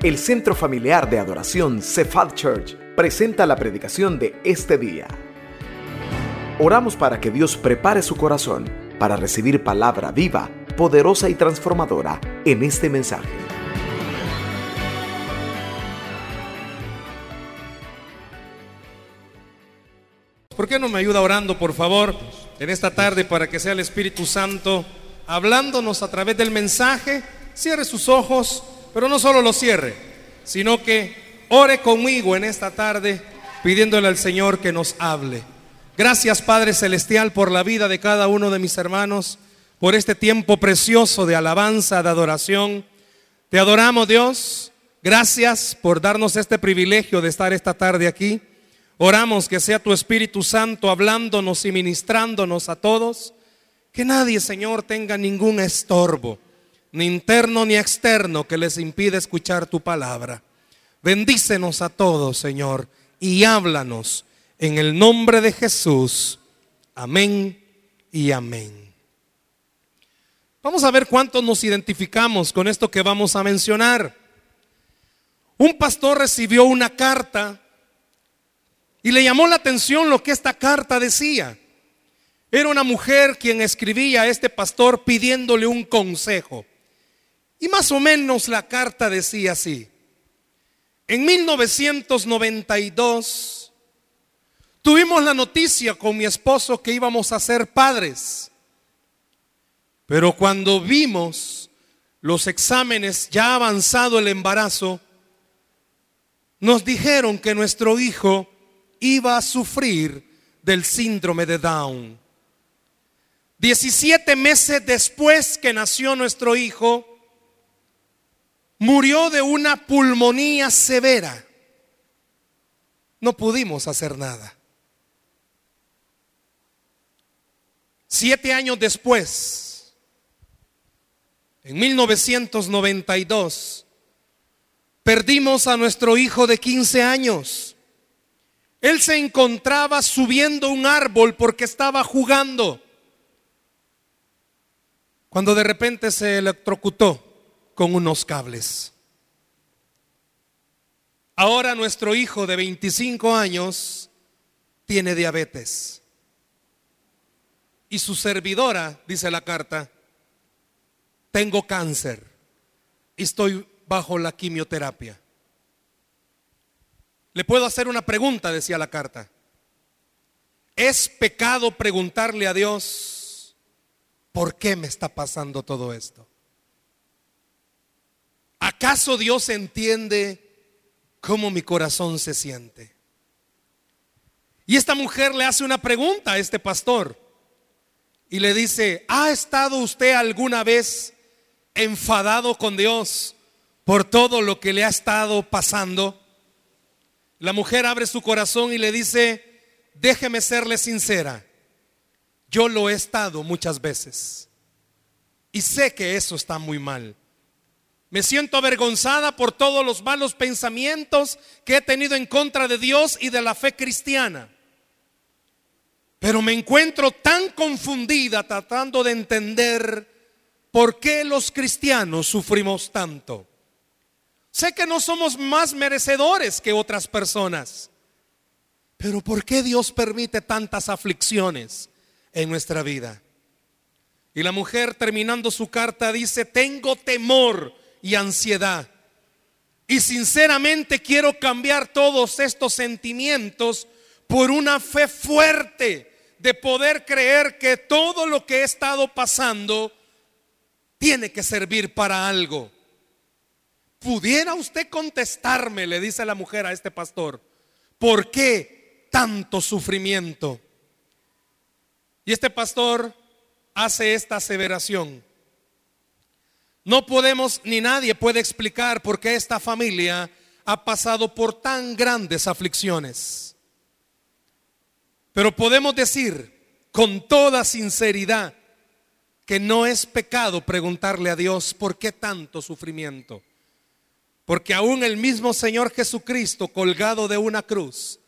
El Centro Familiar de Adoración Cephal Church presenta la predicación de este día. Oramos para que Dios prepare su corazón para recibir palabra viva, poderosa y transformadora en este mensaje. ¿Por qué no me ayuda orando, por favor, en esta tarde para que sea el Espíritu Santo hablándonos a través del mensaje? Cierre sus ojos, pero no solo los cierre, sino que ore conmigo en esta tarde pidiéndole al Señor que nos hable. Gracias Padre Celestial por la vida de cada uno de mis hermanos, por este tiempo precioso de alabanza, de adoración. Te adoramos Dios. Gracias por darnos este privilegio de estar esta tarde aquí. Oramos que sea tu Espíritu Santo hablándonos y ministrándonos a todos. Que nadie, Señor, tenga ningún estorbo, ni interno ni externo, que les impida escuchar tu palabra. Bendícenos a todos, Señor, y háblanos en el nombre de Jesús. Amén y amén. Vamos a ver cuántos nos identificamos con esto que vamos a mencionar. Un pastor recibió una carta y le llamó la atención lo que esta carta decía. Era una mujer quien escribía a este pastor pidiéndole un consejo. Y más o menos la carta decía así. En 1992 tuvimos la noticia con mi esposo que íbamos a ser padres. Pero cuando vimos los exámenes ya avanzado el embarazo, nos dijeron que nuestro hijo iba a sufrir del síndrome de Down. 17 meses después que nació nuestro hijo, murió de una pulmonía severa. No pudimos hacer nada. Siete años después, en 1992, perdimos a nuestro hijo de 15 años. Él se encontraba subiendo un árbol porque estaba jugando. Cuando de repente se electrocutó con unos cables. Ahora nuestro hijo de 25 años tiene diabetes. Y su servidora, dice la carta, tengo cáncer y estoy bajo la quimioterapia. Le puedo hacer una pregunta, decía la carta. ¿Es pecado preguntarle a Dios por qué me está pasando todo esto? ¿Acaso Dios entiende cómo mi corazón se siente? Y esta mujer le hace una pregunta a este pastor y le dice, ¿ha estado usted alguna vez enfadado con Dios por todo lo que le ha estado pasando? La mujer abre su corazón y le dice, déjeme serle sincera, yo lo he estado muchas veces y sé que eso está muy mal. Me siento avergonzada por todos los malos pensamientos que he tenido en contra de Dios y de la fe cristiana. Pero me encuentro tan confundida tratando de entender por qué los cristianos sufrimos tanto. Sé que no somos más merecedores que otras personas. Pero ¿por qué Dios permite tantas aflicciones en nuestra vida? Y la mujer terminando su carta dice, tengo temor y ansiedad. Y sinceramente quiero cambiar todos estos sentimientos por una fe fuerte de poder creer que todo lo que he estado pasando tiene que servir para algo. ¿Pudiera usted contestarme, le dice la mujer a este pastor, por qué tanto sufrimiento? Y este pastor hace esta aseveración. No podemos ni nadie puede explicar por qué esta familia ha pasado por tan grandes aflicciones. Pero podemos decir con toda sinceridad que no es pecado preguntarle a Dios por qué tanto sufrimiento. Porque aún el mismo Señor Jesucristo colgado de una cruz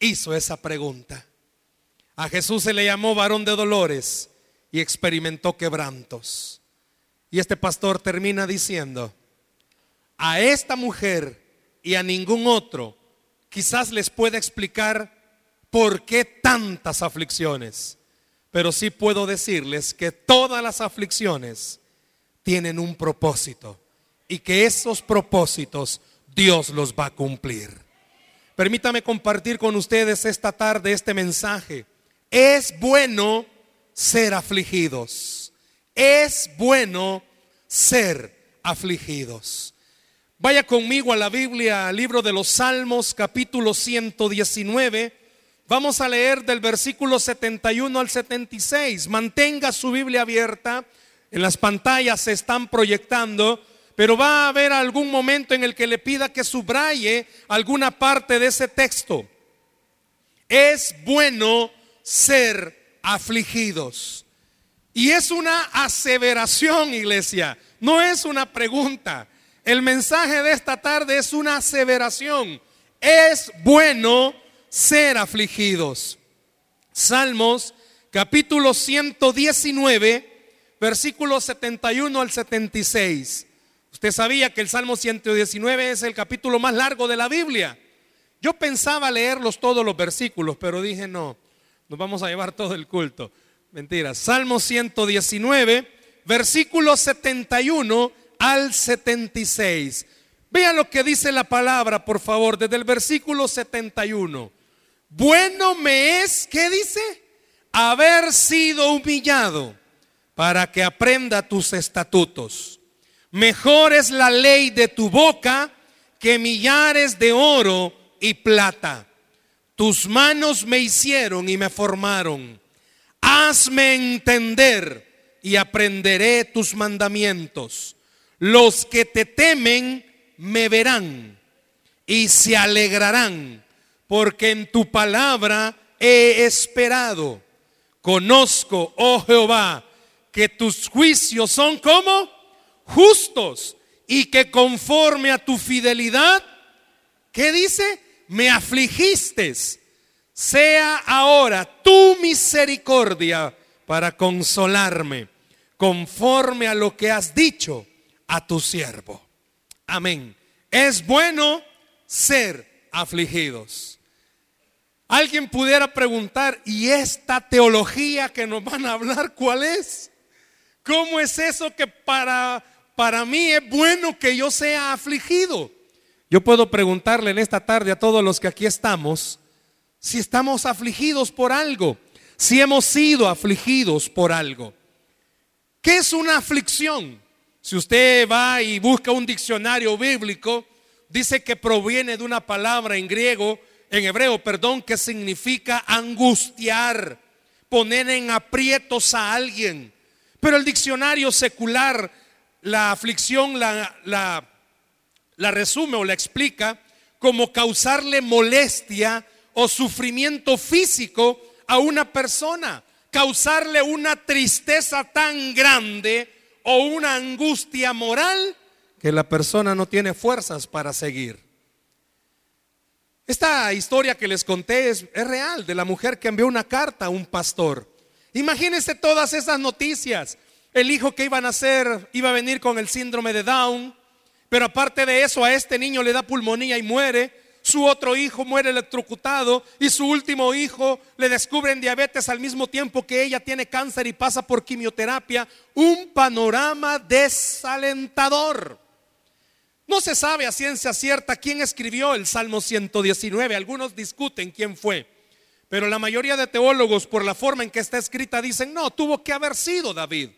hizo esa pregunta. A Jesús se le llamó varón de dolores y experimentó quebrantos. Y este pastor termina diciendo, a esta mujer y a ningún otro quizás les pueda explicar por qué tantas aflicciones, pero sí puedo decirles que todas las aflicciones tienen un propósito y que esos propósitos Dios los va a cumplir. Permítame compartir con ustedes esta tarde este mensaje. Es bueno ser afligidos. Es bueno ser afligidos. Vaya conmigo a la Biblia, al libro de los Salmos, capítulo 119. Vamos a leer del versículo 71 al 76. Mantenga su Biblia abierta. En las pantallas se están proyectando, pero va a haber algún momento en el que le pida que subraye alguna parte de ese texto. Es bueno ser afligidos. Y es una aseveración, iglesia, no es una pregunta. El mensaje de esta tarde es una aseveración. Es bueno ser afligidos. Salmos capítulo 119, versículos 71 al 76. Usted sabía que el Salmo 119 es el capítulo más largo de la Biblia. Yo pensaba leerlos todos los versículos, pero dije no, nos vamos a llevar todo el culto. Mentira. Salmo 119, versículo 71 al 76. Vean lo que dice la palabra, por favor, desde el versículo 71. Bueno me es, ¿qué dice? Haber sido humillado para que aprenda tus estatutos. Mejor es la ley de tu boca que millares de oro y plata. Tus manos me hicieron y me formaron. Hazme entender y aprenderé tus mandamientos. Los que te temen me verán y se alegrarán, porque en tu palabra he esperado. Conozco, oh Jehová, que tus juicios son como justos y que conforme a tu fidelidad, ¿qué dice? Me afligiste. Sea ahora tu misericordia para consolarme, conforme a lo que has dicho a tu siervo. Amén. Es bueno ser afligidos. Alguien pudiera preguntar, ¿y esta teología que nos van a hablar cuál es? ¿Cómo es eso que para, para mí es bueno que yo sea afligido? Yo puedo preguntarle en esta tarde a todos los que aquí estamos, si estamos afligidos por algo, si hemos sido afligidos por algo. ¿Qué es una aflicción? Si usted va y busca un diccionario bíblico, dice que proviene de una palabra en griego, en hebreo, perdón, que significa angustiar, poner en aprietos a alguien. Pero el diccionario secular, la aflicción la, la, la resume o la explica como causarle molestia o sufrimiento físico a una persona, causarle una tristeza tan grande o una angustia moral que la persona no tiene fuerzas para seguir. Esta historia que les conté es, real, de la mujer que envió una carta a un pastor. Imagínense todas esas noticias. El hijo que iba a nacer iba a venir con el síndrome de Down, pero aparte de eso a este niño le da pulmonía y muere su otro hijo muere electrocutado y su último hijo le descubren diabetes al mismo tiempo que ella tiene cáncer y pasa por quimioterapia. Un panorama desalentador. No se sabe a ciencia cierta quién escribió el Salmo 119. Algunos discuten quién fue. Pero la mayoría de teólogos, por la forma en que está escrita, dicen, no, tuvo que haber sido David.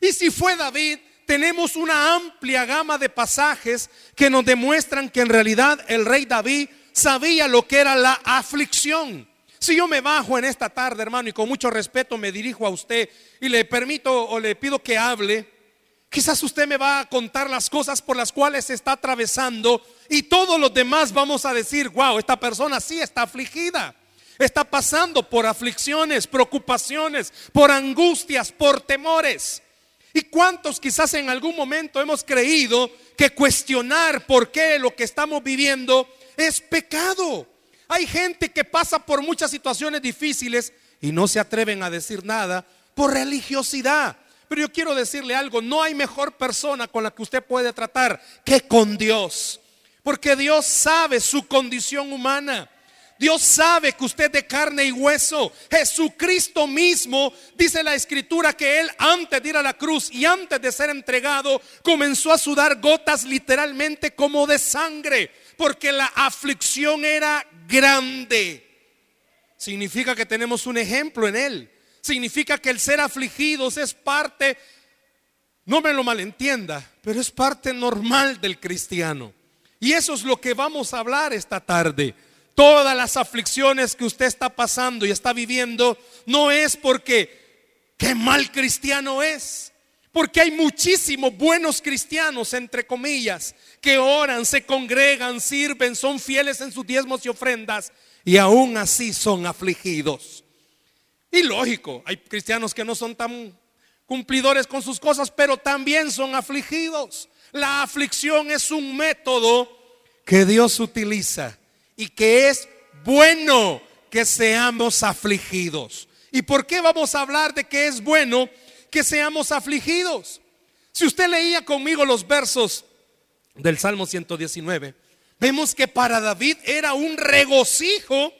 Y si fue David, tenemos una amplia gama de pasajes que nos demuestran que en realidad el rey David sabía lo que era la aflicción. Si yo me bajo en esta tarde, hermano, y con mucho respeto me dirijo a usted y le permito o le pido que hable, quizás usted me va a contar las cosas por las cuales está atravesando y todos los demás vamos a decir, wow, esta persona sí está afligida. Está pasando por aflicciones, preocupaciones, por angustias, por temores. ¿Y cuántos quizás en algún momento hemos creído que cuestionar por qué lo que estamos viviendo es pecado? Hay gente que pasa por muchas situaciones difíciles y no se atreven a decir nada por religiosidad, Pero yo quiero decirle algo, no hay mejor persona con la que usted puede tratar que con Dios. Porque Dios sabe su condición humana. Dios sabe que usted de carne y hueso. Jesucristo mismo, dice la escritura, que Él antes de ir a la cruz y antes de ser entregado, comenzó a sudar gotas literalmente como de sangre, porque la aflicción era grande. Significa que tenemos un ejemplo en Él. Significa que el ser afligidos es parte, no me lo malentienda, pero es parte normal del cristiano. Y eso es lo que vamos a hablar esta tarde. Todas las aflicciones que usted está pasando y está viviendo no es porque qué mal cristiano es. Porque hay muchísimos buenos cristianos, entre comillas, que oran, se congregan, sirven, son fieles en sus diezmos y ofrendas y aún así son afligidos. Y lógico, hay cristianos que no son tan cumplidores con sus cosas, pero también son afligidos. La aflicción es un método que Dios utiliza y que es bueno que seamos afligidos. ¿Y por qué vamos a hablar de que es bueno que seamos afligidos? Si usted leía conmigo los versos del Salmo 119, vemos que para David era un regocijo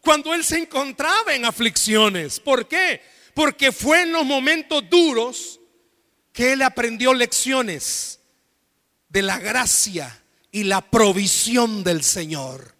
cuando él se encontraba en aflicciones. ¿Por qué? Porque fue en los momentos duros que él aprendió lecciones de la gracia y la provisión del Señor.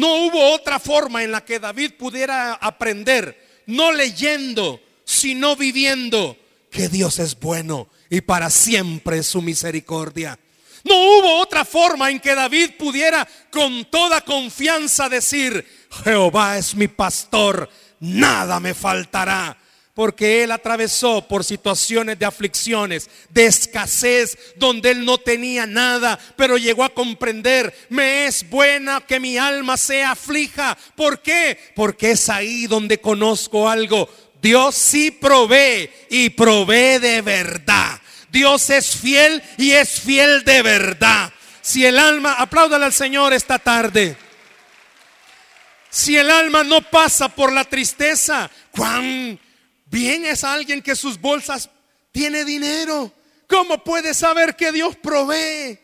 No hubo otra forma en la que David pudiera aprender, no leyendo, sino viviendo, que Dios es bueno y para siempre su misericordia. No hubo otra forma en que David pudiera con toda confianza decir, Jehová es mi pastor, nada me faltará porque él atravesó por situaciones de aflicciones, de escasez, donde él no tenía nada, pero llegó a comprender, me es buena que mi alma sea aflija. ¿Por qué? Porque es ahí donde conozco algo. Dios sí provee y provee de verdad. Dios es fiel y es fiel de verdad. Si el alma, apláudale al Señor esta tarde. Si el alma no pasa por la tristeza, cuán Bien es alguien que sus bolsas tiene dinero. ¿Cómo puede saber que Dios provee?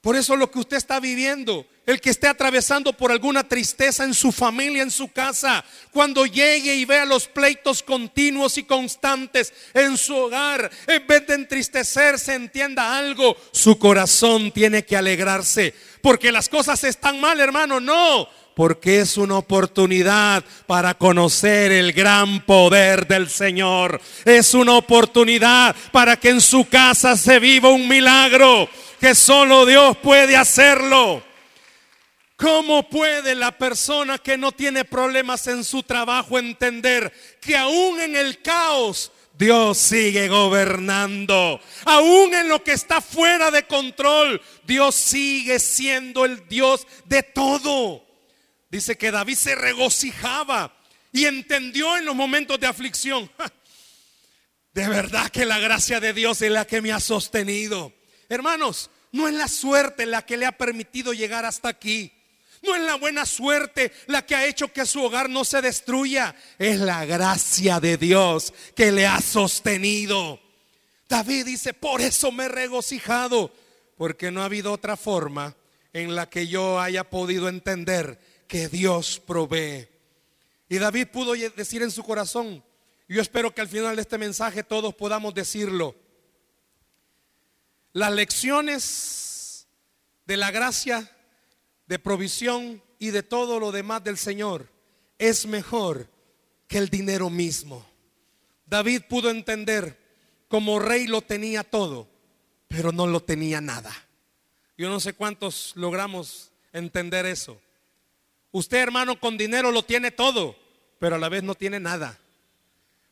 Por eso lo que usted está viviendo, el que esté atravesando por alguna tristeza en su familia, en su casa, cuando llegue y vea los pleitos continuos y constantes en su hogar, en vez de entristecerse, entienda algo, su corazón tiene que alegrarse, porque las cosas están mal, hermano, no, porque es una oportunidad para conocer el gran poder del Señor. Es una oportunidad para que en su casa se viva un milagro que solo Dios puede hacerlo. ¿Cómo puede la persona que no tiene problemas en su trabajo entender que aún en el caos Dios sigue gobernando. Aún en lo que está fuera de control, Dios sigue siendo el Dios de todo. Dice que David se regocijaba y entendió en los momentos de aflicción. De verdad que la gracia de Dios es la que me ha sostenido. Hermanos, no es la suerte la que le ha permitido llegar hasta aquí. No es la buena suerte la que ha hecho que su hogar no se destruya. Es la gracia de Dios que le ha sostenido. David dice, por eso me he regocijado, porque no ha habido otra forma en la que yo haya podido entender que Dios provee. Y David pudo decir en su corazón, yo espero que al final de este mensaje todos podamos decirlo, las lecciones de la gracia, de provisión y de todo lo demás del Señor es mejor que el dinero mismo. David pudo entender como rey lo tenía todo, pero no lo tenía nada. Yo no sé cuántos logramos entender eso. Usted, hermano, con dinero lo tiene todo, pero a la vez no tiene nada.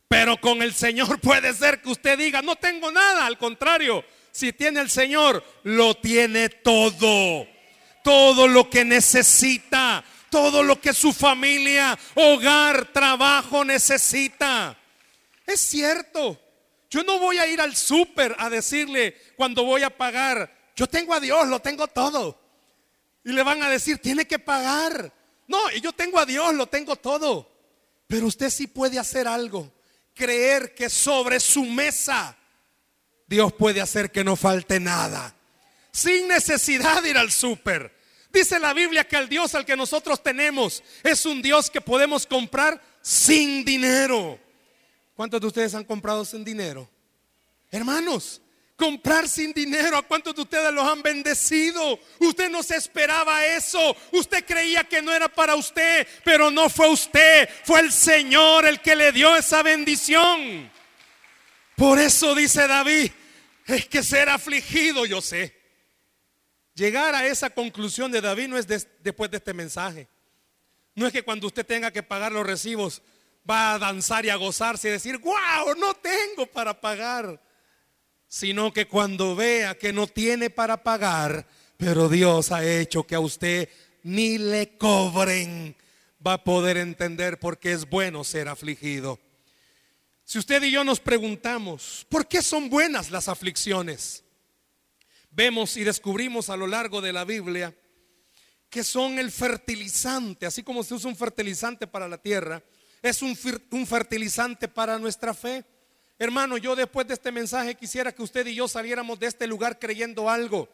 Pero con el Señor puede ser que usted diga, no tengo nada. Al contrario, si tiene el Señor, lo tiene todo. Todo lo que necesita. Todo lo que su familia, hogar, trabajo necesita. Es cierto. Yo no voy a ir al súper a decirle cuando voy a pagar, yo tengo a Dios, lo tengo todo. Y le van a decir, tiene que pagar. No, y yo tengo a Dios, lo tengo todo. Pero usted sí puede hacer algo creer que sobre su mesa Dios puede hacer que no falte nada. Sin necesidad de ir al súper. Dice la Biblia que el Dios al que nosotros tenemos es un Dios que podemos comprar sin dinero. ¿Cuántos de ustedes han comprado sin dinero? Hermanos, comprar sin dinero. ¿A cuántos de ustedes los han bendecido? Usted no se esperaba eso. Usted creía que no era para usted, pero no fue usted. Fue el Señor el que le dio esa bendición. Por eso dice David, es que ser afligido, yo sé. Llegar a esa conclusión de David no es después de este mensaje. No es que cuando usted tenga que pagar los recibos va a danzar y a gozarse y decir, wow, no tengo para pagar. Sino que cuando vea que no tiene para pagar, pero Dios ha hecho que a usted ni le cobren, va a poder entender por qué es bueno ser afligido. Si usted y yo nos preguntamos, ¿por qué son buenas las aflicciones? Vemos y descubrimos a lo largo de la Biblia que son el fertilizante, así como se usa un fertilizante para la tierra, es un, fertilizante para nuestra fe. Hermano, yo después de este mensaje quisiera que usted y yo saliéramos de este lugar creyendo algo.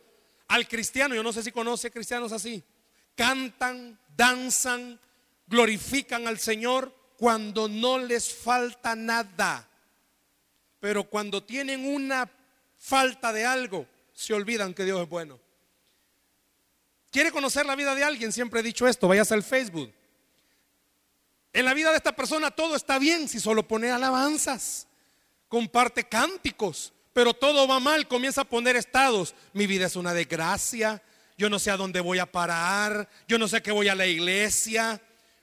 Al cristiano, yo no sé si conoce cristianos así, cantan, danzan, glorifican al Señor, cuando no les falta nada. Pero cuando tienen una falta de algo, se olvidan que Dios es bueno. ¿Quiere conocer la vida de alguien? Siempre he dicho esto, vayas al Facebook. En la vida de esta persona todo está bien si solo pone alabanzas, comparte cánticos, pero todo va mal, comienza a poner estados. Mi vida es una desgracia, yo no sé a dónde voy a parar, yo no sé qué voy a la iglesia,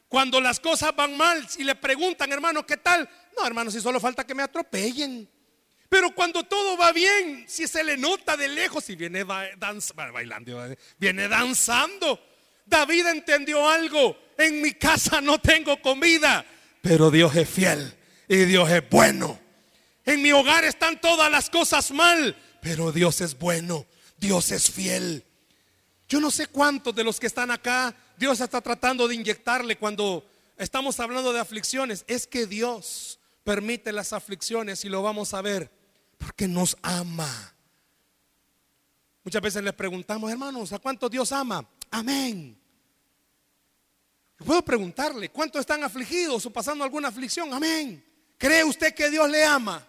cuando las cosas van mal y le preguntan, hermano, ¿qué tal? No, hermano, si solo falta que me atropellen. Pero cuando todo va bien, si se le nota de lejos y viene bailando, viene danzando. David entendió algo. En mi casa no tengo comida, pero Dios es fiel y Dios es bueno. En mi hogar están todas las cosas mal, pero Dios es bueno, Dios es fiel. Yo no sé cuántos de los que están acá Dios está tratando de inyectarle cuando estamos hablando de aflicciones. Es que Dios permite las aflicciones y lo vamos a ver porque nos ama. Muchas veces les preguntamos, hermanos, ¿a cuánto Dios ama? Amén. Puedo preguntarle, ¿cuántos están afligidos o pasando alguna aflicción? Amén. ¿Cree usted que Dios le ama?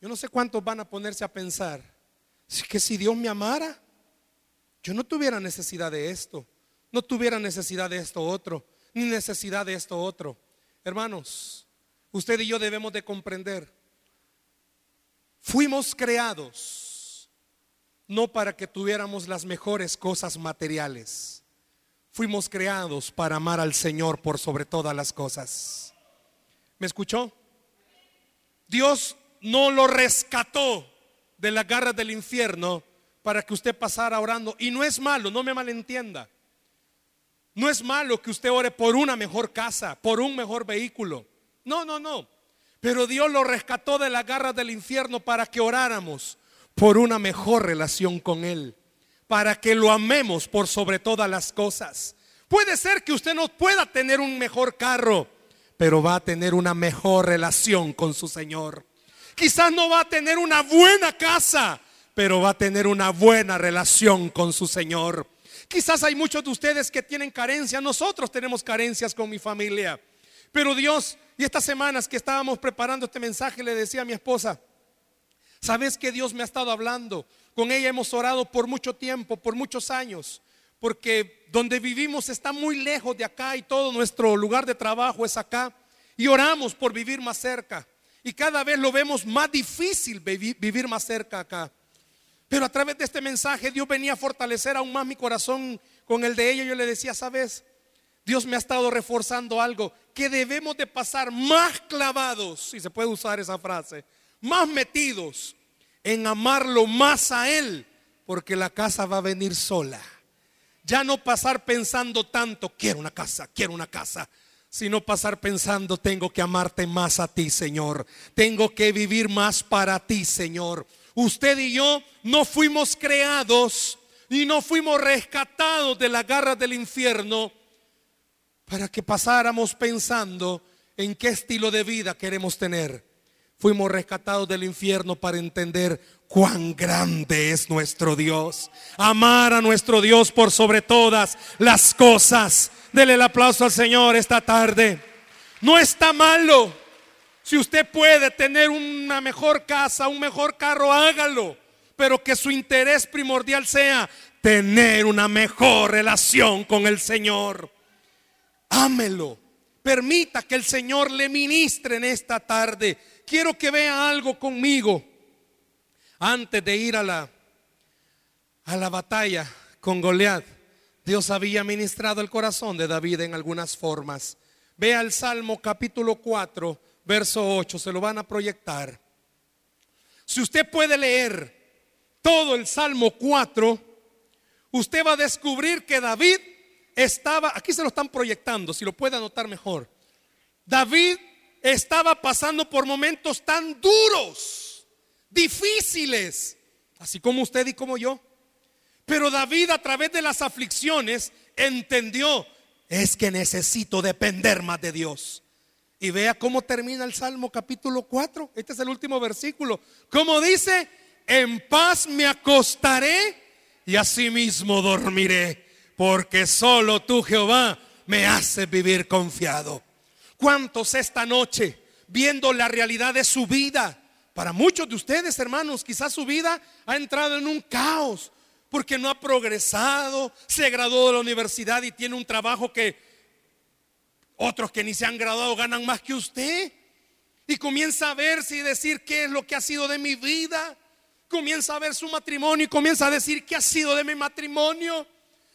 Yo no sé cuántos van a ponerse a pensar, que si Dios me amara, yo no tuviera necesidad de esto, no tuviera necesidad de esto otro, ni necesidad de esto otro. Hermanos, usted y yo debemos de comprender, fuimos creados no para que tuviéramos las mejores cosas materiales, fuimos creados para amar al Señor por sobre todas las cosas. ¿Me escuchó? Dios no lo rescató de las garras del infierno para que usted pasara orando. Y no es malo, no me malentienda. No es malo que usted ore por una mejor casa, por un mejor vehículo. No, no, no. Pero Dios lo rescató de las garras del infierno para que oráramos por una mejor relación con Él. Para que lo amemos por sobre todas las cosas. Puede ser que usted no pueda tener un mejor carro, pero va a tener una mejor relación con su Señor. Quizás no va a tener una buena casa, pero va a tener una buena relación con su Señor. Quizás hay muchos de ustedes que tienen carencias, nosotros tenemos carencias con mi familia, pero Dios, y estas semanas que estábamos preparando este mensaje, le decía a mi esposa, ¿sabes que Dios me ha estado hablando? Con ella hemos orado por mucho tiempo, por muchos años, porque donde vivimos está muy lejos de acá y todo nuestro lugar de trabajo es acá, y oramos por vivir más cerca. Y cada vez lo vemos más difícil vivir más cerca acá. Pero a través de este mensaje Dios venía a fortalecer aún más mi corazón con el de ella. Yo le decía, sabes, Dios me ha estado reforzando algo, que debemos de pasar más clavados, si se puede usar esa frase, más metidos en amarlo más a Él, porque la casa va a venir sola. Ya no pasar pensando tanto, quiero una casa, quiero una casa, sino pasar pensando, tengo que amarte más a ti, Señor. Tengo que vivir más para ti, Señor usted y yo no fuimos creados y no fuimos rescatados de la garra del infierno para que pasáramos pensando en qué estilo de vida queremos tener. Fuimos rescatados del infierno para entender cuán grande es nuestro Dios. Amar a nuestro Dios por sobre todas las cosas. Dele el aplauso al Señor esta tarde. No está malo. Si usted puede tener una mejor casa, un mejor carro, hágalo. Pero que su interés primordial sea tener una mejor relación con el Señor. Ámelo. Permita que el Señor le ministre en esta tarde. Quiero que vea algo conmigo antes de ir a la a la batalla con Goliat. Dios había ministrado el corazón de David en algunas formas. Vea el Salmo capítulo 4, verso 8, se lo van a proyectar. Si usted puede leer todo el Salmo 4, usted va a descubrir que David estaba, aquí se lo están proyectando, si lo puede anotar mejor. David estaba pasando por momentos tan duros, difíciles, así como usted y como yo. Pero David a través de las aflicciones entendió, es que necesito depender más de Dios. Y vea cómo termina el Salmo capítulo 4. Este es el último versículo. Como dice, en paz me acostaré y asimismo dormiré, porque solo tú, Jehová, me haces vivir confiado. ¿Cuántos esta noche, viendo la realidad de su vida, para muchos de ustedes, hermanos, quizás su vida ha entrado en un caos, porque no ha progresado, se graduó de la universidad y tiene un trabajo que otros que ni se han graduado ganan más que usted. Y comienza a verse y decir qué es lo que ha sido de mi vida. Comienza a ver su matrimonio y comienza a decir qué ha sido de mi matrimonio,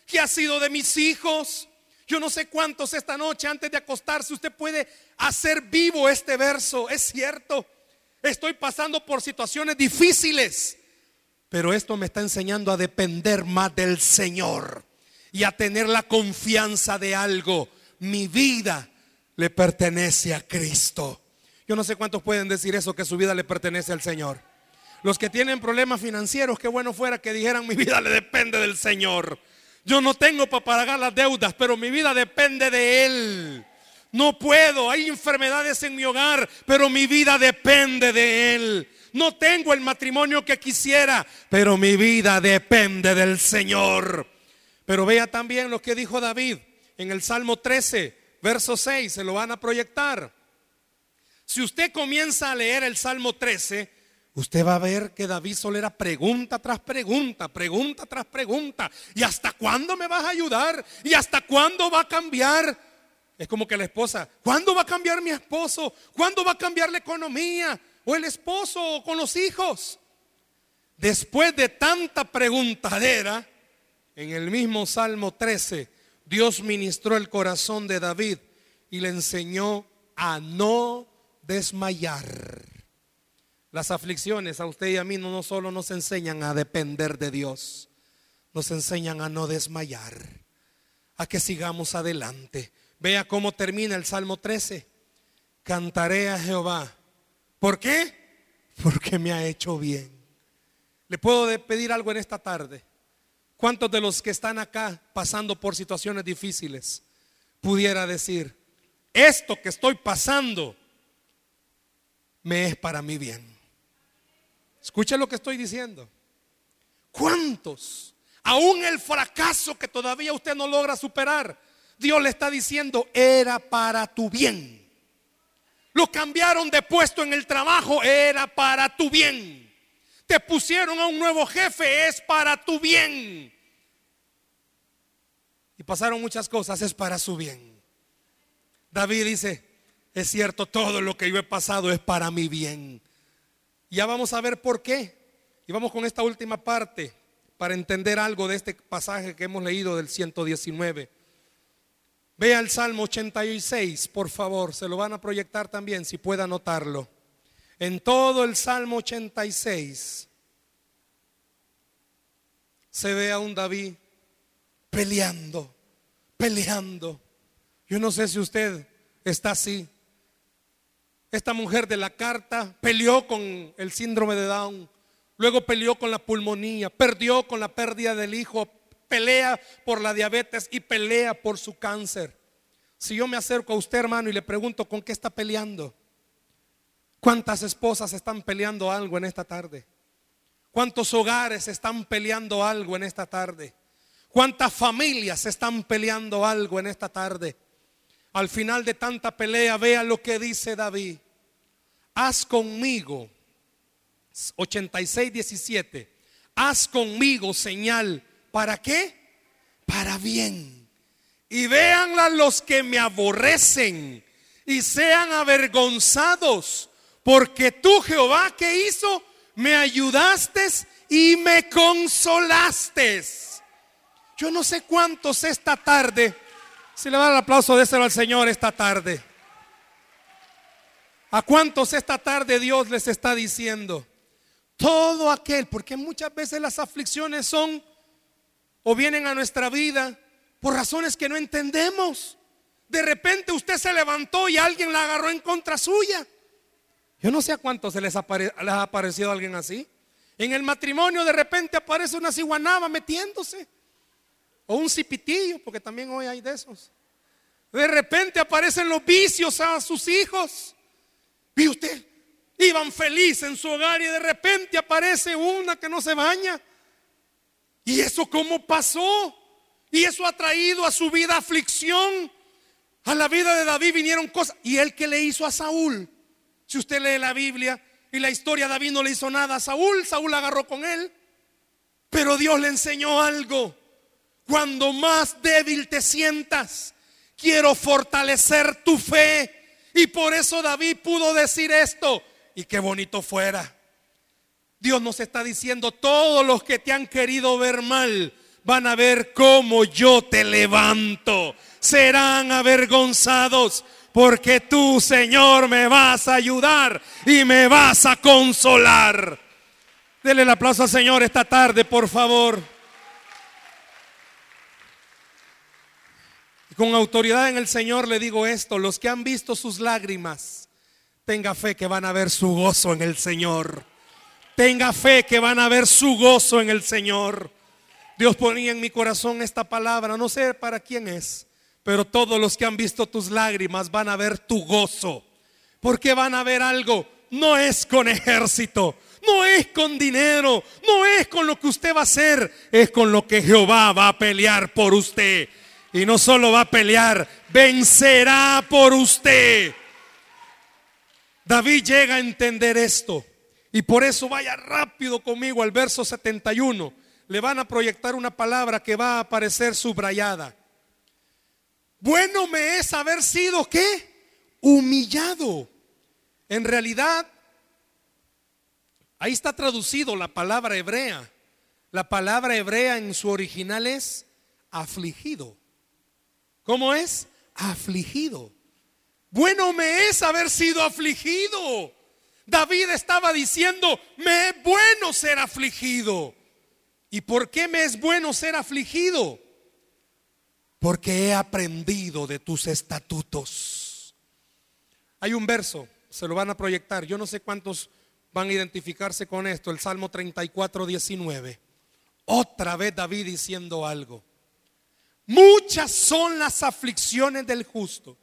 qué ha sido de mis hijos. Yo no sé cuántos esta noche antes de acostarse usted puede hacer vivo este verso. Es cierto, estoy pasando por situaciones difíciles, pero esto me está enseñando a depender más del Señor y a tener la confianza de algo mi vida le pertenece a Cristo. Yo no sé cuántos pueden decir eso, que su vida le pertenece al Señor. Los que tienen problemas financieros, qué bueno fuera que dijeran mi vida le depende del Señor. Yo no tengo para pagar las deudas, pero mi vida depende de Él. No puedo, hay enfermedades en mi hogar, pero mi vida depende de Él. No tengo el matrimonio que quisiera, pero mi vida depende del Señor. Pero vea también lo que dijo David en el Salmo 13, verso 6, se lo van a proyectar. Si usted comienza a leer el Salmo 13, usted va a ver que David solo era pregunta tras pregunta, pregunta tras pregunta. ¿Y hasta cuándo me vas a ayudar? ¿Y hasta cuándo va a cambiar? Es como que la esposa, ¿cuándo va a cambiar mi esposo? ¿Cuándo va a cambiar la economía? ¿O el esposo o con los hijos? Después de tanta preguntadera, en el mismo Salmo 13, Dios ministró el corazón de David y le enseñó a no desmayar. Las aflicciones a usted y a mí no, solo nos enseñan a depender de Dios, nos enseñan a no desmayar, a que sigamos adelante. Vea cómo termina el Salmo 13. Cantaré a Jehová. ¿Por qué? Porque me ha hecho bien. ¿Le puedo pedir algo en esta tarde? ¿Cuántos de los que están acá pasando por situaciones difíciles pudiera decir, esto que estoy pasando me es para mi bien? Escuche lo que estoy diciendo. ¿Cuántos? Aún el fracaso que todavía usted no logra superar, Dios le está diciendo, era para tu bien. Lo cambiaron de puesto en el trabajo, era para tu bien. Te pusieron a un nuevo jefe, es para tu bien y pasaron muchas cosas, es para su bien. David dice, es cierto, todo lo que yo he pasado es para mi bien. Ya vamos a ver por qué. Y vamos con esta última parte para entender algo de este pasaje que hemos leído del 119. Vea el Salmo 86, por favor, se lo van a proyectar también, si puede anotarlo. En todo el Salmo 86 se ve a un David peleando, peleando. Yo no sé si usted está así. Esta mujer de la carta peleó con el síndrome de Down, luego peleó con la pulmonía, perdió con la pérdida del hijo, pelea por la diabetes y pelea por su cáncer. Si yo me acerco a usted, hermano, y le pregunto con qué está peleando, ¿cuántas esposas están peleando algo en esta tarde? ¿Cuántos hogares están peleando algo en esta tarde? ¿Cuántas familias están peleando algo en esta tarde? Al final de tanta pelea, vea lo que dice David. Haz conmigo, 86, 17, haz conmigo señal. ¿Para qué? Para bien. Y véanla los que me aborrecen y sean avergonzados, porque tú, Jehová, ¿qué hizo? Me ayudaste y me consolaste. Yo no sé cuántos esta tarde, si le va el aplauso, déselo al Señor esta tarde. ¿A cuántos esta tarde Dios les está diciendo? Todo aquel, porque muchas veces las aflicciones son o vienen a nuestra vida por razones que no entendemos. De repente usted se levantó y alguien la agarró en contra suya. Yo no sé a cuántos se les, ha aparecido alguien así. En el matrimonio de repente aparece una ciguanaba metiéndose. O un cipitillo, porque también hoy hay de esos. De repente aparecen los vicios a sus hijos. Y usted, iban felices en su hogar y de repente aparece una que no se baña. ¿Y eso cómo pasó? Y eso ha traído a su vida aflicción. A la vida de David vinieron cosas. ¿Y él que le hizo a Saúl? Si usted lee la Biblia y la historia, David no le hizo nada a Saúl. Saúl agarró con él. Pero Dios le enseñó algo. Cuando más débil te sientas, quiero fortalecer tu fe. Y por eso David pudo decir esto. Y qué bonito fuera. Dios nos está diciendo, todos los que te han querido ver mal van a ver cómo yo te levanto. Serán avergonzados porque tú, Señor, me vas a ayudar y me vas a consolar. Dele el aplauso al Señor esta tarde, por favor. Con autoridad en el Señor le digo esto, los que han visto sus lágrimas, tenga fe que van a ver su gozo en el Señor. Tenga fe que van a ver su gozo en el Señor. Dios ponía en mi corazón esta palabra, no sé para quién es, pero todos los que han visto tus lágrimas van a ver tu gozo. Porque van a ver algo, no es con ejército, no es con dinero, no es con lo que usted va a hacer, es con lo que Jehová va a pelear por usted. Y no solo va a pelear, vencerá por usted. David llega a entender esto. Y por eso vaya rápido conmigo al verso 71. Le van a proyectar una palabra que va a aparecer subrayada. Bueno me es haber sido qué? Humillado. En realidad, ahí está traducido la palabra hebrea. La palabra hebrea en su original es afligido. ¿Cómo es? Afligido. Bueno me es haber sido afligido. David estaba diciendo, me es bueno ser afligido. ¿Y por qué me es bueno ser afligido? Porque he aprendido de tus estatutos. Hay un verso, se lo van a proyectar. Yo no sé cuántos van a identificarse con esto, el Salmo 34, 19. Otra vez David diciendo algo. Muchas son las aflicciones del justo.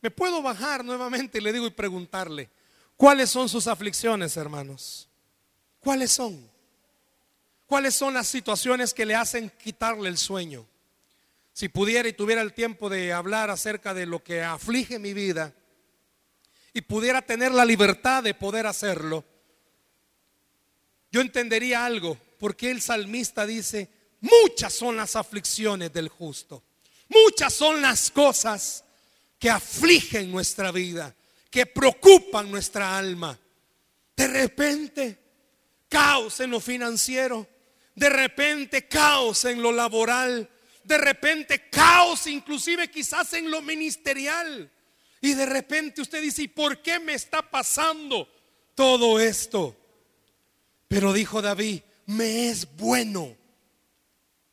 Me puedo bajar nuevamente y le digo y preguntarle, ¿cuáles son sus aflicciones, hermanos? ¿Cuáles son? ¿Cuáles son las situaciones que le hacen quitarle el sueño? Si pudiera y tuviera el tiempo de hablar acerca de lo que aflige mi vida y pudiera tener la libertad de poder hacerlo, yo entendería algo, porque el salmista dice, Muchas son las aflicciones del justo. Muchas son las cosas que afligen nuestra vida, que preocupan nuestra alma. De repente, caos en lo financiero. De repente, caos en lo laboral. De repente, caos inclusive quizás en lo ministerial. Y de repente usted dice, ¿y por qué me está pasando todo esto? Pero dijo David, me es bueno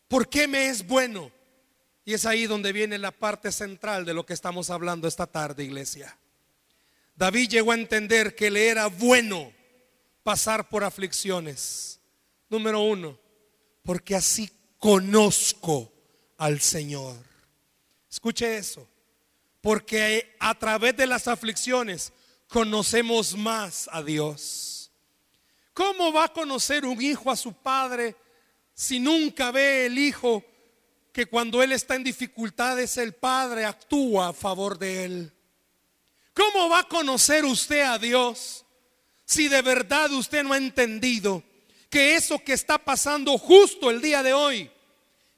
¿Por qué me es bueno? Y es ahí donde viene la parte central de lo que estamos hablando esta tarde, iglesia. David llegó a entender que le era bueno pasar por aflicciones. Número uno, porque así conozco al Señor. Escuche eso. porque a través de las aflicciones conocemos más a Dios. ¿Cómo va a conocer un hijo a su padre si nunca ve el hijo que cuando él está en dificultades el padre actúa a favor de él? ¿Cómo va a conocer usted a Dios si de verdad usted no ha entendido que eso que está pasando justo el día de hoy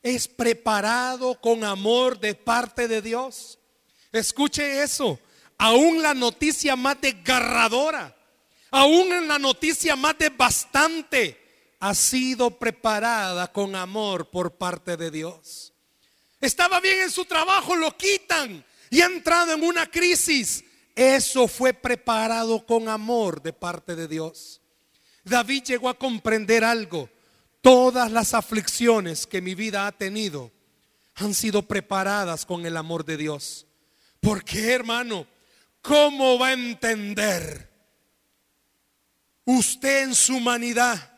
es preparado con amor de parte de Dios? Escuche eso. Aún la noticia más desgarradora, aún en la noticia más devastante, ha sido preparada con amor por parte de Dios. Estaba bien en su trabajo, lo quitan y ha entrado en una crisis. Eso fue preparado con amor de parte de Dios. David llegó a comprender algo. Todas las aflicciones que mi vida ha tenido han sido preparadas con el amor de Dios. ¿Por qué, hermano? ¿Cómo va a entender usted en su humanidad?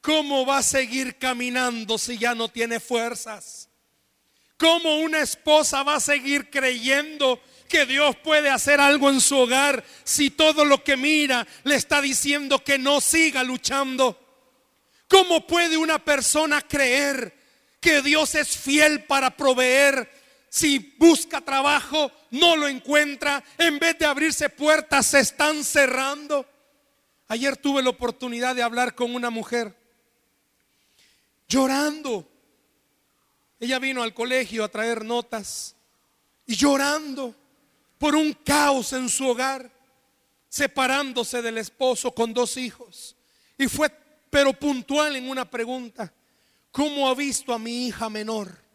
¿Cómo va a seguir caminando si ya no tiene fuerzas? ¿Cómo una esposa va a seguir creyendo que Dios puede hacer algo en su hogar si todo lo que mira le está diciendo que no siga luchando? ¿Cómo puede una persona creer que Dios es fiel para proveer si busca trabajo, no lo encuentra. En vez de abrirse puertas, se están cerrando. Ayer tuve la oportunidad de hablar con una mujer llorando. Ella vino al colegio a traer notas y llorando por un caos en su hogar, separándose del esposo con dos hijos. Y fue, pero puntual en una pregunta, ¿cómo ha visto a mi hija menor?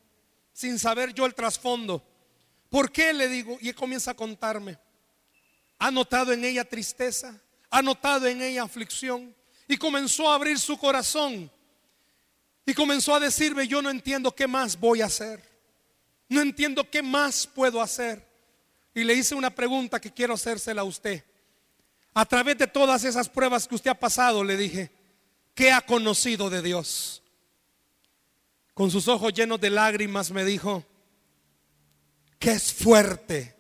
sin saber yo el trasfondo. ¿Por qué le digo? Y comienza a contarme. Ha notado en ella tristeza, ha notado en ella aflicción y comenzó a abrir su corazón y comenzó a decirme, yo no entiendo qué más voy a hacer. No entiendo qué más puedo hacer. Y le hice una pregunta que quiero hacérsela a usted. A través de todas esas pruebas que usted ha pasado, le dije, ¿qué ha conocido de Dios? con sus ojos llenos de lágrimas, me dijo, que es fuerte,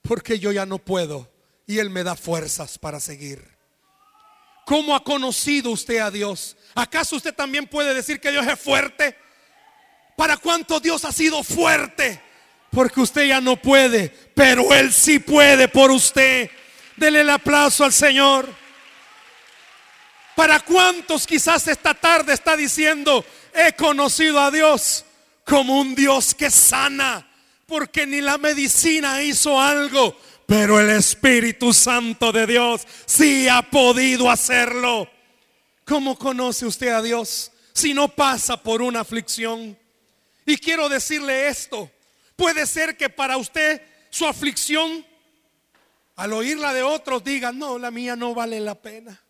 porque yo ya no puedo, y Él me da fuerzas para seguir. ¿Cómo ha conocido usted a Dios? ¿Acaso usted también puede decir que Dios es fuerte? ¿Para cuánto Dios ha sido fuerte? Porque usted ya no puede, pero Él sí puede por usted. Dele el aplauso al Señor. ¿Para cuántos quizás esta tarde está diciendo, he conocido a Dios como un Dios que sana, porque ni la medicina hizo algo, pero el Espíritu Santo de Dios sí ha podido hacerlo. ¿Cómo conoce usted a Dios si no pasa por una aflicción? Y quiero decirle esto, puede ser que para usted su aflicción, al oírla de otros, diga, no, la mía no vale la pena.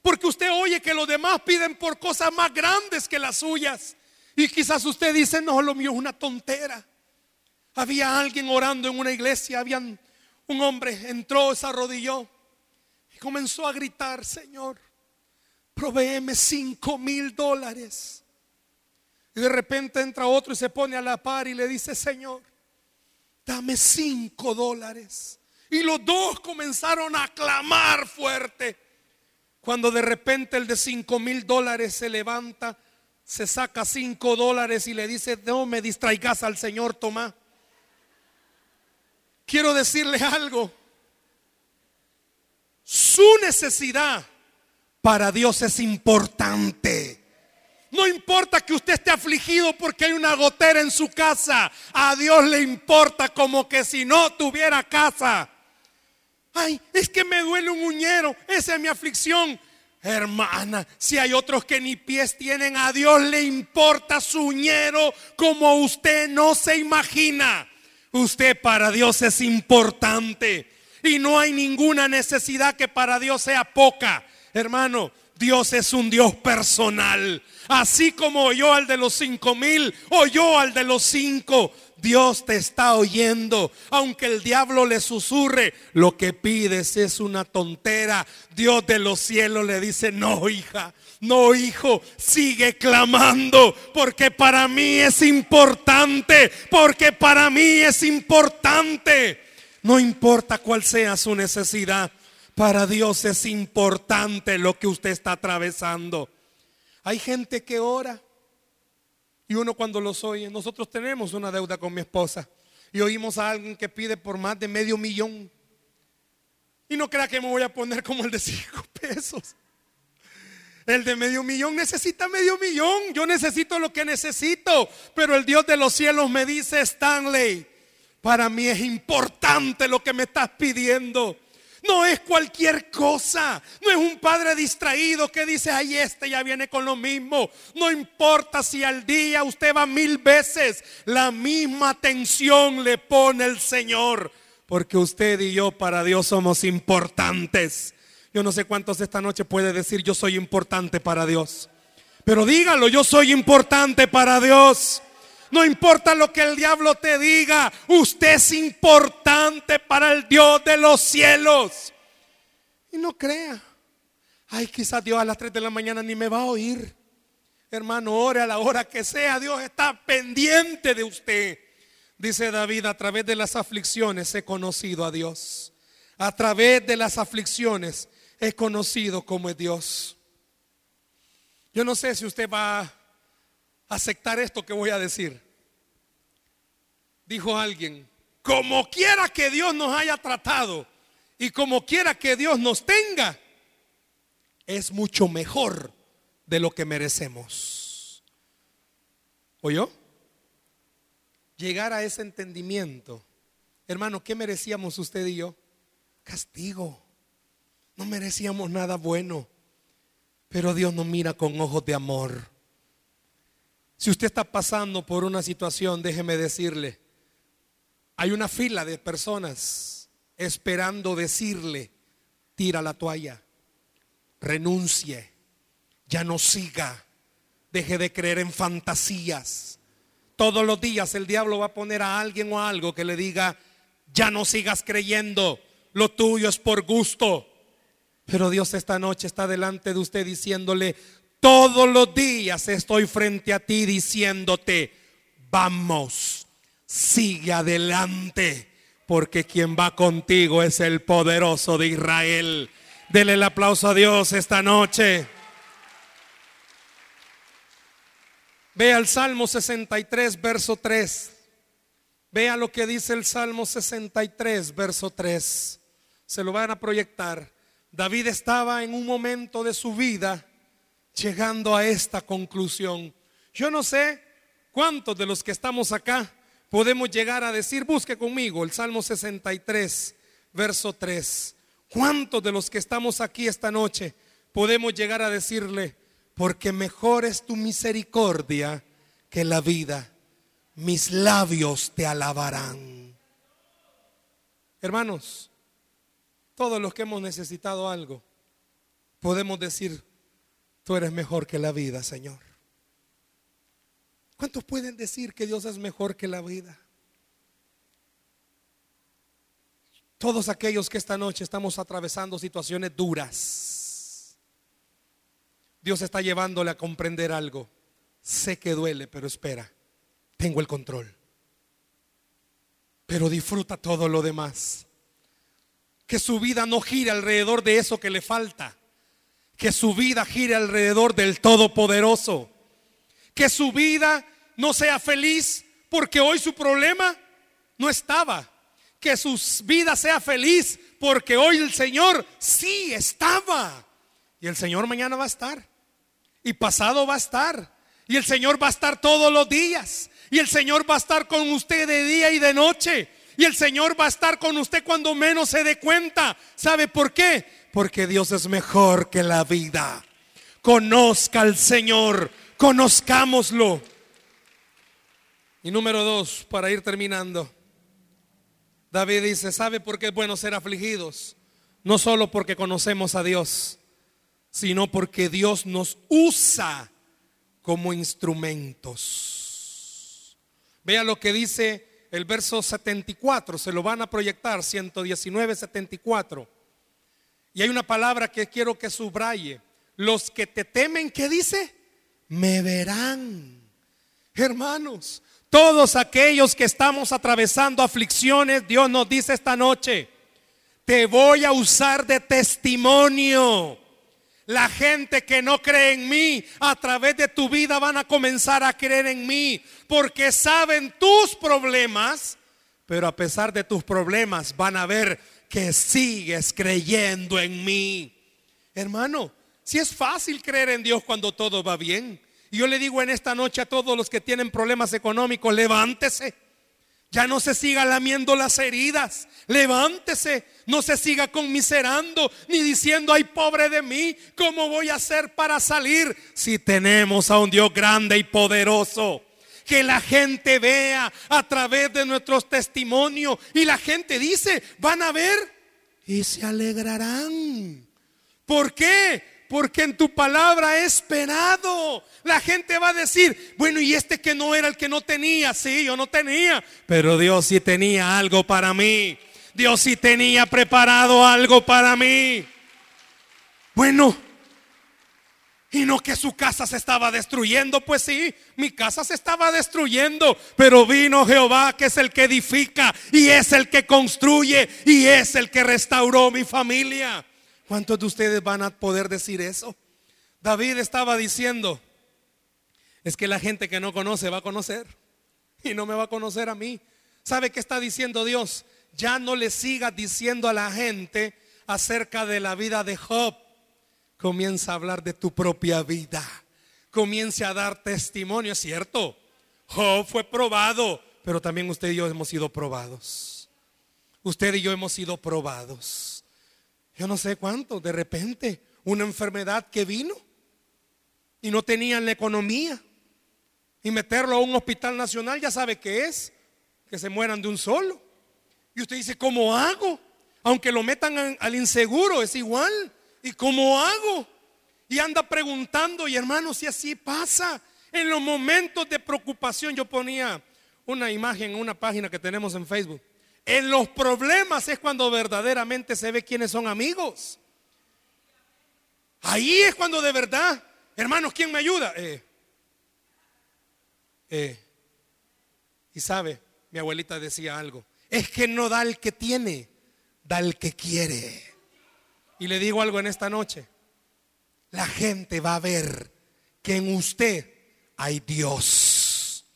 Porque usted oye que los demás piden por cosas más grandes que las suyas. Y quizás usted dice, no, lo mío es una tontera. Había alguien orando en una iglesia, habían un hombre entró, se arrodilló y comenzó a gritar, Señor, proveeme cinco mil dólares. Y de repente entra otro y se pone a la par y le dice, Señor, dame cinco dólares. Y los dos comenzaron a clamar fuerte. Cuando de repente el de cinco mil dólares se levanta, se saca cinco dólares y le dice, no me distraigas al Señor Tomás. Quiero decirle algo. Su necesidad para Dios es importante. No importa que usted esté afligido porque hay una gotera en su casa. A Dios le importa como que si no tuviera casa. Ay, es que me duele un uñero, esa es mi aflicción. Hermana, si hay otros que ni pies tienen, a Dios le importa su uñero como usted no se imagina. Usted para Dios es importante y no hay ninguna necesidad que para Dios sea poca. Hermano, Dios es un Dios personal. Así como oyó al de los cinco mil, oyó al de los cinco. Dios te está oyendo. Aunque el diablo le susurre, lo que pides es una tontera. Dios de los cielos le dice, no, hija, No, hijo, sigue clamando porque para mí es importante, porque para mí es importante. No importa cuál sea su necesidad, para Dios es importante lo que usted está atravesando. Hay gente que ora y uno cuando los oye, nosotros tenemos una deuda con mi esposa y oímos a alguien que pide por más de medio millón. Y no crea que me voy a poner como el de cinco pesos. El de medio millón necesita medio millón. Yo necesito lo que necesito. Pero el Dios de los cielos me dice, Stanley, para mí es importante lo que me estás pidiendo. No es cualquier cosa. No es un padre distraído que dice, ay, este ya viene con lo mismo. No importa si al día usted va mil veces, la misma atención le pone el Señor. Porque usted y yo para Dios somos importantes. Yo no sé cuántos esta noche puede decir yo soy importante para Dios. Pero dígalo, yo soy importante para Dios. No importa lo que el diablo te diga, usted es importante para el Dios de los cielos. Y no crea, ay, quizás Dios a las 3 de la mañana ni me va a oír. Hermano, ore a la hora que sea, Dios está pendiente de usted. Dice David, a través de las aflicciones he conocido a Dios. A través de las aflicciones he conocido como es Dios. Yo no sé si usted va a aceptar esto que voy a decir. Dijo alguien, como quiera que Dios nos haya tratado y como quiera que Dios nos tenga, es mucho mejor de lo que merecemos. ¿Oyó? Llegar a ese entendimiento. Hermano, ¿qué merecíamos usted y yo? Castigo. No merecíamos nada bueno, pero Dios nos mira con ojos de amor. Si usted está pasando por una situación, déjeme decirle, hay una fila de personas esperando decirle, tira la toalla, renuncie, ya no siga, deje de creer en fantasías. Todos los días el diablo va a poner a alguien o a algo que le diga, ya no sigas creyendo, lo tuyo es por gusto. Pero Dios esta noche está delante de usted diciéndole, todos los días estoy frente a ti diciéndote, vamos, sigue adelante, porque quien va contigo es el poderoso de Israel. Dele el aplauso a Dios esta noche. Vea el Salmo 63, verso 3. Vea lo que dice el Salmo 63, verso 3. Se lo van a proyectar. David estaba en un momento de su vida llegando a esta conclusión. Yo no sé cuántos de los que estamos acá podemos llegar a decir, busque conmigo el Salmo 63, verso 3. ¿Cuántos de los que estamos aquí esta noche podemos llegar a decirle, porque mejor es tu misericordia que la vida, mis labios te alabarán? Hermanos, todos los que hemos necesitado algo, podemos decir, tú eres mejor que la vida, Señor. ¿Cuántos pueden decir que Dios es mejor que la vida? Todos aquellos que esta noche estamos atravesando situaciones duras, Dios está llevándole a comprender algo. Sé que duele, pero espera, tengo el control. Pero disfruta todo lo demás que su vida no gire alrededor de eso que le falta. Que su vida gire alrededor del Todopoderoso. Que su vida no sea feliz porque hoy su problema no estaba. Que su vida sea feliz porque hoy el Señor sí estaba. Y el Señor mañana va a estar. Y pasado va a estar. Y el Señor va a estar todos los días. Y el Señor va a estar con usted de día y de noche. Y el Señor va a estar con usted cuando menos se dé cuenta. ¿Sabe por qué? Porque Dios es mejor que la vida. Conozca al Señor, conozcámoslo. Y número dos, para ir terminando. David dice, ¿sabe por qué es bueno ser afligidos? No solo porque conocemos a Dios, sino porque Dios nos usa como instrumentos. Vea lo que dice el verso 74, se lo van a proyectar, 119, 74. Y hay una palabra que quiero que subraye. los que te temen, ¿qué dice? Me verán. Hermanos, todos aquellos que estamos atravesando aflicciones, Dios nos dice esta noche, te voy a usar de testimonio. La gente que no cree en mí, a través de tu vida van a comenzar a creer en mí, porque saben tus problemas, pero a pesar de tus problemas van a ver que sigues creyendo en mí. Hermano, si es fácil creer en Dios cuando todo va bien. Yo le digo en esta noche a todos los que tienen problemas económicos, levántese. Ya no se siga lamiendo las heridas. Levántese. No se siga conmiserando ni diciendo, ay pobre de mí, ¿cómo voy a hacer para salir? Si tenemos a un Dios grande y poderoso. Que la gente vea a través de nuestros testimonios. Y la gente dice, van a ver y se alegrarán. ¿Por qué? Porque en tu palabra he esperado. La gente va a decir, bueno, y este que no era el que no tenía, sí, yo no tenía, pero Dios sí tenía algo para mí. Dios sí tenía preparado algo para mí. Bueno, y no que su casa se estaba destruyendo, pues sí, mi casa se estaba destruyendo, pero vino Jehová que es el que edifica y es el que construye y es el que restauró mi familia. ¿Cuántos de ustedes van a poder decir eso? David estaba diciendo, es que la gente que no conoce va a conocer y no me va a conocer a mí. ¿Sabe qué está diciendo Dios? Ya no le sigas diciendo a la gente acerca de la vida de Job. Comienza a hablar de tu propia vida. Comience a dar testimonio, es cierto. Job fue probado, pero también usted y yo hemos sido probados. Usted y yo hemos sido probados yo no sé cuánto, de repente, una enfermedad que vino y no tenían la economía. Y meterlo a un hospital nacional, ya sabe qué es, que se mueran de un solo. Y usted dice, ¿cómo hago? Aunque lo metan al inseguro, es igual. ¿Y cómo hago? Y anda preguntando, y hermano, si así pasa, en los momentos de preocupación, yo ponía una imagen en una página que tenemos en Facebook. En los problemas es cuando verdaderamente se ve quiénes son amigos. Ahí es cuando de verdad, hermanos, ¿quién me ayuda? Eh, eh, y sabe, mi abuelita decía algo, es que no da el que tiene, da el que quiere. Y le digo algo en esta noche, la gente va a ver que en usted hay Dios.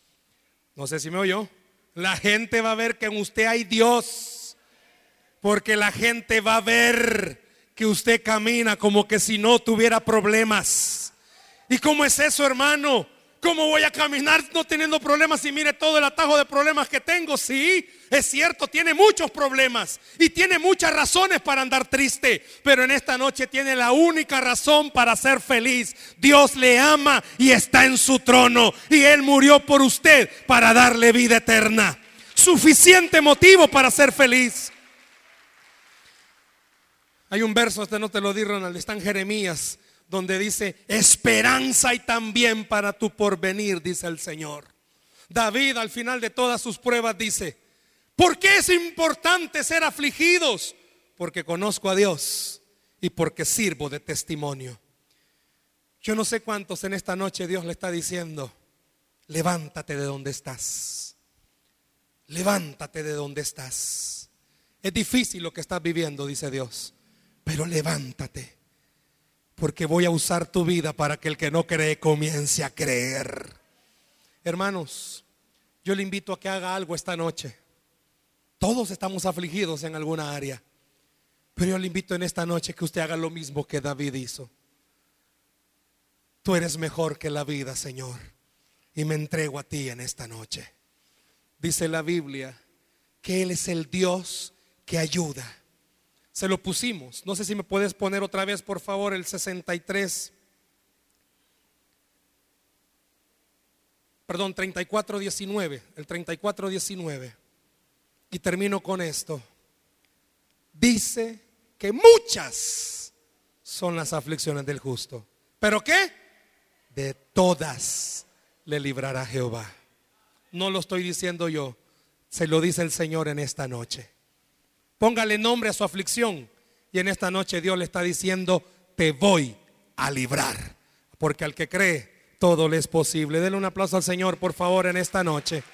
No sé si me oyó. La gente va a ver que en usted hay Dios. Porque la gente va a ver que usted camina como que si no tuviera problemas. ¿Y cómo es eso, hermano? ¿Cómo voy a caminar no teniendo problemas y mire todo el atajo de problemas que tengo? Sí, es cierto, tiene muchos problemas y tiene muchas razones para andar triste, pero en esta noche tiene la única razón para ser feliz. Dios le ama y está en su trono y Él murió por usted para darle vida eterna. Suficiente motivo para ser feliz. Hay un verso, este no te lo di Ronald, está en Jeremías donde dice, esperanza y también para tu porvenir, dice el Señor. David al final de todas sus pruebas dice, ¿por qué es importante ser afligidos? Porque conozco a Dios y porque sirvo de testimonio. Yo no sé cuántos en esta noche Dios le está diciendo, levántate de donde estás. Levántate de donde estás. Es difícil lo que estás viviendo, dice Dios, pero levántate porque voy a usar tu vida para que el que no cree comience a creer. Hermanos, yo le invito a que haga algo esta noche. Todos estamos afligidos en alguna área, pero yo le invito en esta noche que usted haga lo mismo que David hizo. Tú eres mejor que la vida, Señor, y me entrego a ti en esta noche. Dice la Biblia que Él es el Dios que ayuda se lo pusimos. No sé si me puedes poner otra vez, por favor, el 63. Perdón, 3419, el 3419. Y termino con esto. Dice que muchas son las aflicciones del justo. ¿Pero qué? De todas le librará Jehová. No lo estoy diciendo yo, se lo dice el Señor en esta noche. Póngale nombre a su aflicción. Y en esta noche Dios le está diciendo, te voy a librar. Porque al que cree, todo le es posible. Denle un aplauso al Señor, por favor, en esta noche.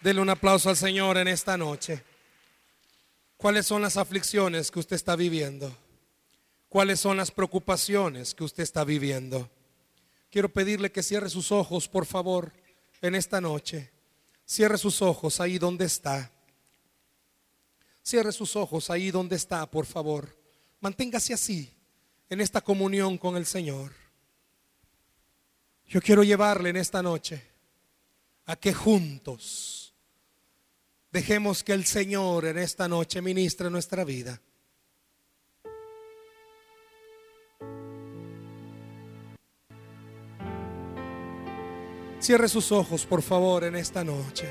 Denle un aplauso al Señor en esta noche. ¿Cuáles son las aflicciones que usted está viviendo? ¿Cuáles son las preocupaciones que usted está viviendo? Quiero pedirle que cierre sus ojos, por favor, en esta noche. Cierre sus ojos ahí donde está. Cierre sus ojos ahí donde está, por favor. Manténgase así, en esta comunión con el Señor. Yo quiero llevarle en esta noche a que juntos Dejemos que el Señor en esta noche ministre nuestra vida. Cierre sus ojos, por favor, en esta noche.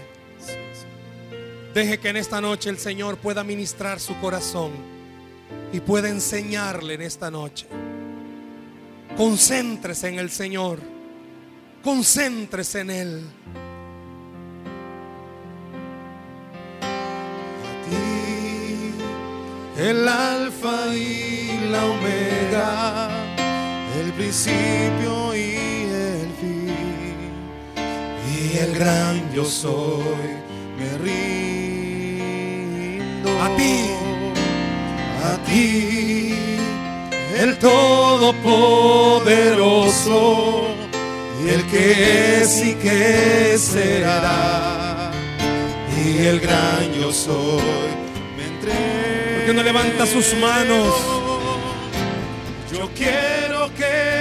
Deje que en esta noche el Señor pueda ministrar su corazón y pueda enseñarle en esta noche. Concéntrese en el Señor. Concéntrese en Él. el alfa y la omega, el principio y y el gran yo soy, me rindo. A ti, a ti, el todopoderoso, y el que es y que será, y el gran yo soy que no levanta sus manos? Yo quiero que